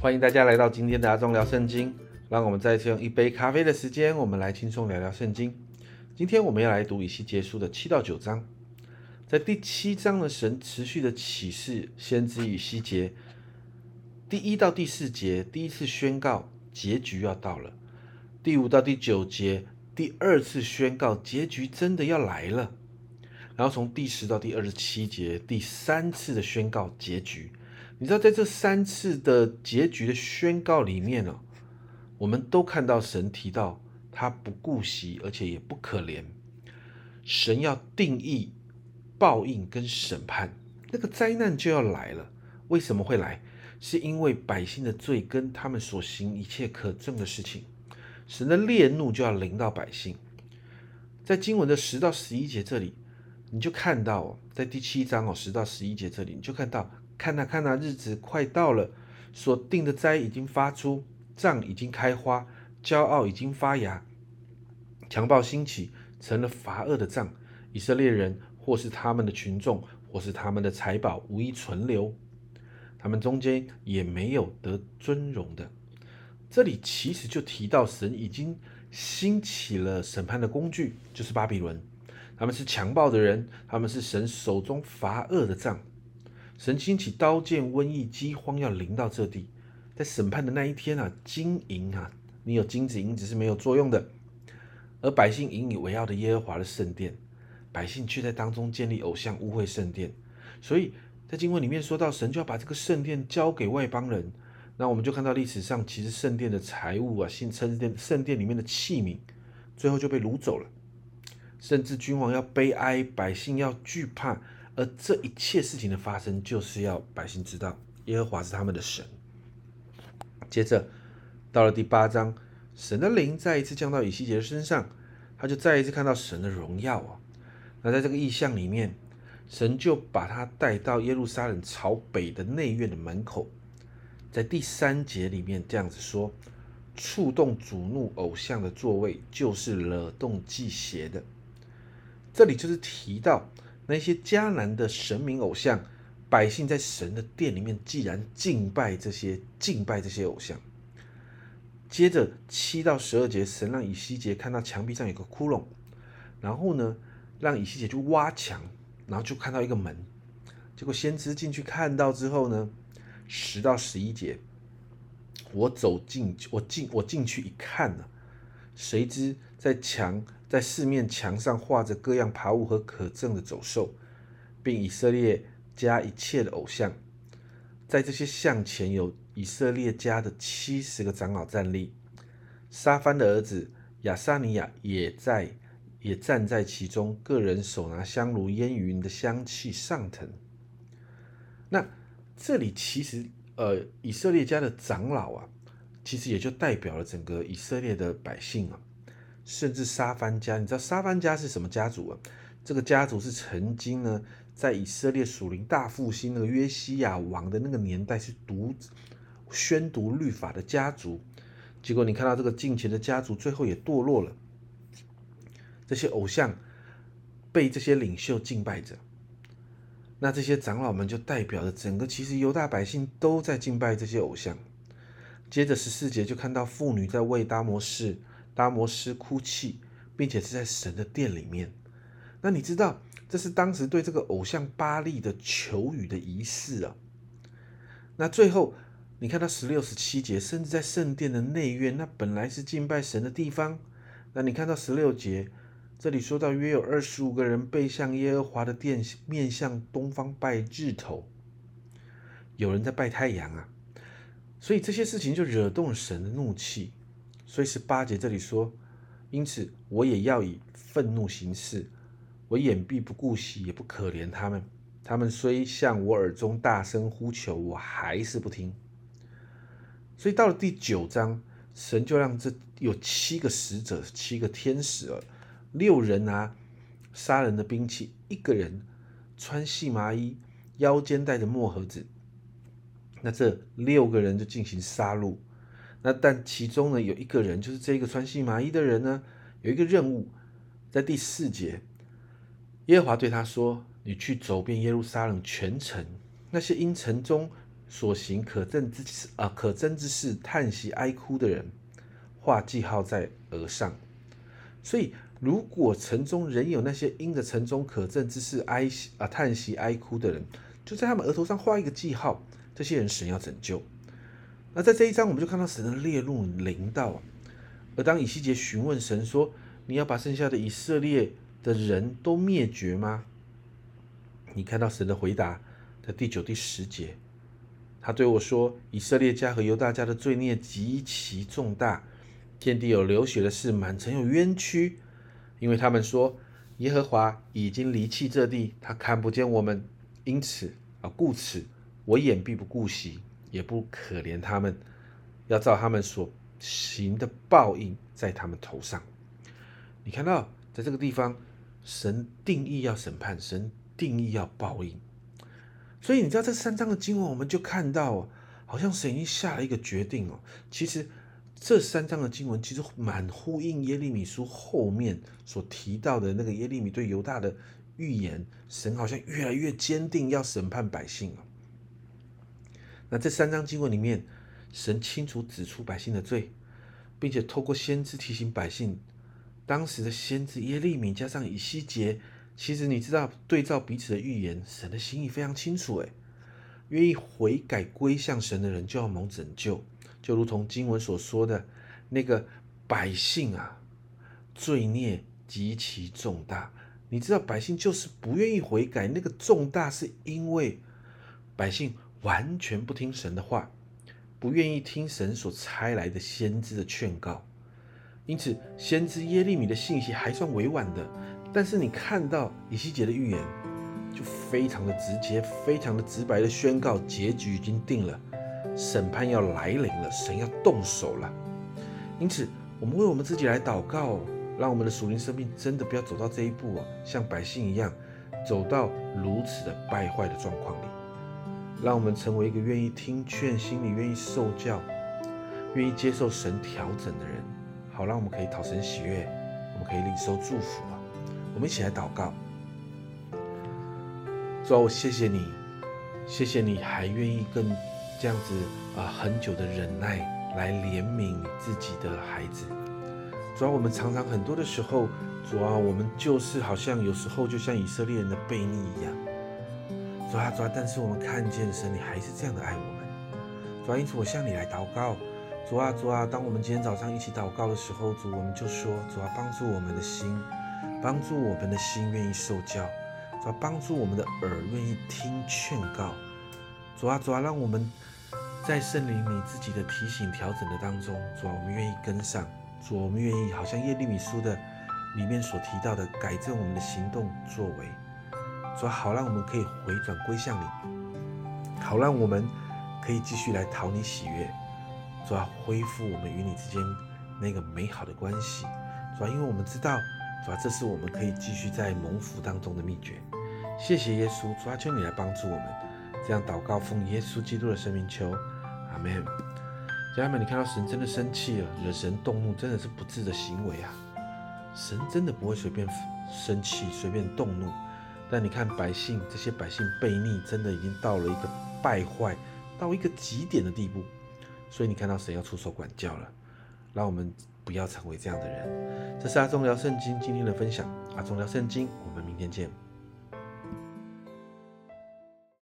欢迎大家来到今天的阿忠聊圣经。让我们再次用一杯咖啡的时间，我们来轻松聊聊圣经。今天我们要来读以西结书的七到九章。在第七章的神持续的启示先知以西结，第一到第四节第一次宣告结局要到了，第五到第九节第二次宣告结局真的要来了，然后从第十到第二十七节第三次的宣告结局。你知道，在这三次的结局的宣告里面呢，我们都看到神提到他不顾惜，而且也不可怜。神要定义报应跟审判，那个灾难就要来了。为什么会来？是因为百姓的罪跟他们所行一切可憎的事情，神的烈怒就要临到百姓。在经文的十到十一节这里，你就看到，在第七章哦十到十一节这里，你就看到。看呐看呐，日子快到了，所定的灾已经发出，杖已经开花，骄傲已经发芽，强暴兴起，成了罚恶的杖。以色列人或是他们的群众，或是他们的财宝，无一存留，他们中间也没有得尊荣的。这里其实就提到神已经兴起了审判的工具，就是巴比伦。他们是强暴的人，他们是神手中罚恶的杖。神兴起刀剑、瘟疫、饥荒要临到这地，在审判的那一天啊，金银啊，你有金子银子是没有作用的，而百姓引以为傲的耶和华的圣殿，百姓却在当中建立偶像，污秽圣殿。所以在经文里面说到，神就要把这个圣殿交给外邦人。那我们就看到历史上，其实圣殿的财物啊，信圣殿圣殿里面的器皿，最后就被掳走了，甚至君王要悲哀，百姓要惧怕。而这一切事情的发生，就是要百姓知道耶和华是他们的神。接着到了第八章，神的灵再一次降到以西结的身上，他就再一次看到神的荣耀啊。那在这个意象里面，神就把他带到耶路撒冷朝北的内院的门口，在第三节里面这样子说：触动主怒偶像的座位，就是惹动祭邪的。这里就是提到。那些迦南的神明偶像，百姓在神的殿里面，既然敬拜这些敬拜这些偶像，接着七到十二节，神让以西结看到墙壁上有个窟窿，然后呢，让以西结去挖墙，然后就看到一个门，结果先知进去看到之后呢，十到十一节，我走进我进我进去一看呢，谁知在墙。在四面墙上画着各样爬物和可憎的走兽，并以色列家一切的偶像。在这些像前有以色列家的七十个长老站立，沙番的儿子亚撒尼亚也在，也站在其中。个人手拿香炉，烟云的香气上腾。那这里其实，呃，以色列家的长老啊，其实也就代表了整个以色列的百姓啊。甚至沙凡家，你知道沙凡家是什么家族啊？这个家族是曾经呢，在以色列属灵大复兴那个约西亚王的那个年代是读宣读律法的家族。结果你看到这个近前的家族最后也堕落了，这些偶像被这些领袖敬拜着，那这些长老们就代表着整个其实犹大百姓都在敬拜这些偶像。接着十四节就看到妇女在为达摩士。达摩斯哭泣，并且是在神的殿里面。那你知道，这是当时对这个偶像巴利的求雨的仪式啊。那最后，你看到十六、十七节，甚至在圣殿的内院，那本来是敬拜神的地方。那你看到十六节，这里说到约有二十五个人背向耶和华的殿，面向东方拜日头，有人在拜太阳啊。所以这些事情就惹动了神的怒气。所以十八节这里说，因此我也要以愤怒行事，我眼必不顾惜，也不可怜他们。他们虽向我耳中大声呼求，我还是不听。所以到了第九章，神就让这有七个使者，七个天使，六人拿杀人的兵器，一个人穿细麻衣，腰间带着墨盒子。那这六个人就进行杀戮。那但其中呢，有一个人，就是这个穿细麻衣的人呢，有一个任务，在第四节，耶和华对他说：“你去走遍耶路撒冷全城，那些因城中所行可憎之事啊，可憎之事，叹息哀哭的人，画记号在额上。所以，如果城中仍有那些因着城中可憎之事哀啊叹息哀哭的人，就在他们额头上画一个记号。这些人神要拯救。那在这一章，我们就看到神的烈怒临到。而当以西结询问神说：“你要把剩下的以色列的人都灭绝吗？”你看到神的回答在第九、第十节，他对我说：“以色列家和犹大家的罪孽极其重大，天地有流血的事，满城有冤屈，因为他们说耶和华已经离弃这地，他看不见我们，因此啊，故此我眼必不顾惜，也不可怜他们，要照他们所行的报应在他们头上。”你看到在这个地方，神定义要审判神。定义要报应，所以你知道这三章的经文，我们就看到，好像神已经下了一个决定哦。其实这三章的经文其实蛮呼应耶利米书后面所提到的那个耶利米对犹大的预言，神好像越来越坚定要审判百姓了。那这三章经文里面，神清楚指出百姓的罪，并且透过先知提醒百姓，当时的先知耶利米加上以西结。其实你知道，对照彼此的预言，神的心意非常清楚。诶，愿意悔改归向神的人就要蒙拯救，就如同经文所说的，那个百姓啊，罪孽极其重大。你知道，百姓就是不愿意悔改，那个重大是因为百姓完全不听神的话，不愿意听神所差来的先知的劝告。因此，先知耶利米的信息还算委婉的。但是你看到以西结的预言，就非常的直接，非常的直白的宣告，结局已经定了，审判要来临了，神要动手了。因此，我们为我们自己来祷告，让我们的属灵生命真的不要走到这一步哦，像百姓一样，走到如此的败坏的状况里。让我们成为一个愿意听劝、心里愿意受教、愿意接受神调整的人，好让我们可以讨神喜悦，我们可以领受祝福啊。我们一起来祷告，主啊，我谢谢你，谢谢你还愿意跟这样子啊很久的忍耐来怜悯自己的孩子。主啊，我们常常很多的时候，主啊，我们就是好像有时候就像以色列人的悖逆一样。主啊，主啊，但是我们看见神，你还是这样的爱我们。主啊，因此我向你来祷告。主啊，主啊，当我们今天早上一起祷告的时候，主，我们就说，主啊，帮助我们的心。帮助我们的心愿意受教，主啊，帮助我们的耳愿意听劝告，主啊，主啊，让我们在圣灵你自己的提醒调整的当中，主啊，我们愿意跟上，主，我们愿意好像耶利米书的里面所提到的，改正我们的行动作为，说，好让我们可以回转归向你，好让我们可以继续来讨你喜悦，主要，恢复我们与你之间那个美好的关系，主要，因为我们知道。主要，这是我们可以继续在蒙福当中的秘诀。谢谢耶稣，主啊，求你来帮助我们。这样祷告，奉耶稣基督的生命求，阿门。家人们，你看到神真的生气了，惹神动怒，真的是不智的行为啊！神真的不会随便生气、随便动怒。但你看百姓，这些百姓悖逆，真的已经到了一个败坏到一个极点的地步。所以你看到神要出手管教了，让我们。不要成为这样的人。这是阿忠聊圣经今天的分享。阿忠聊圣经，我们明天见。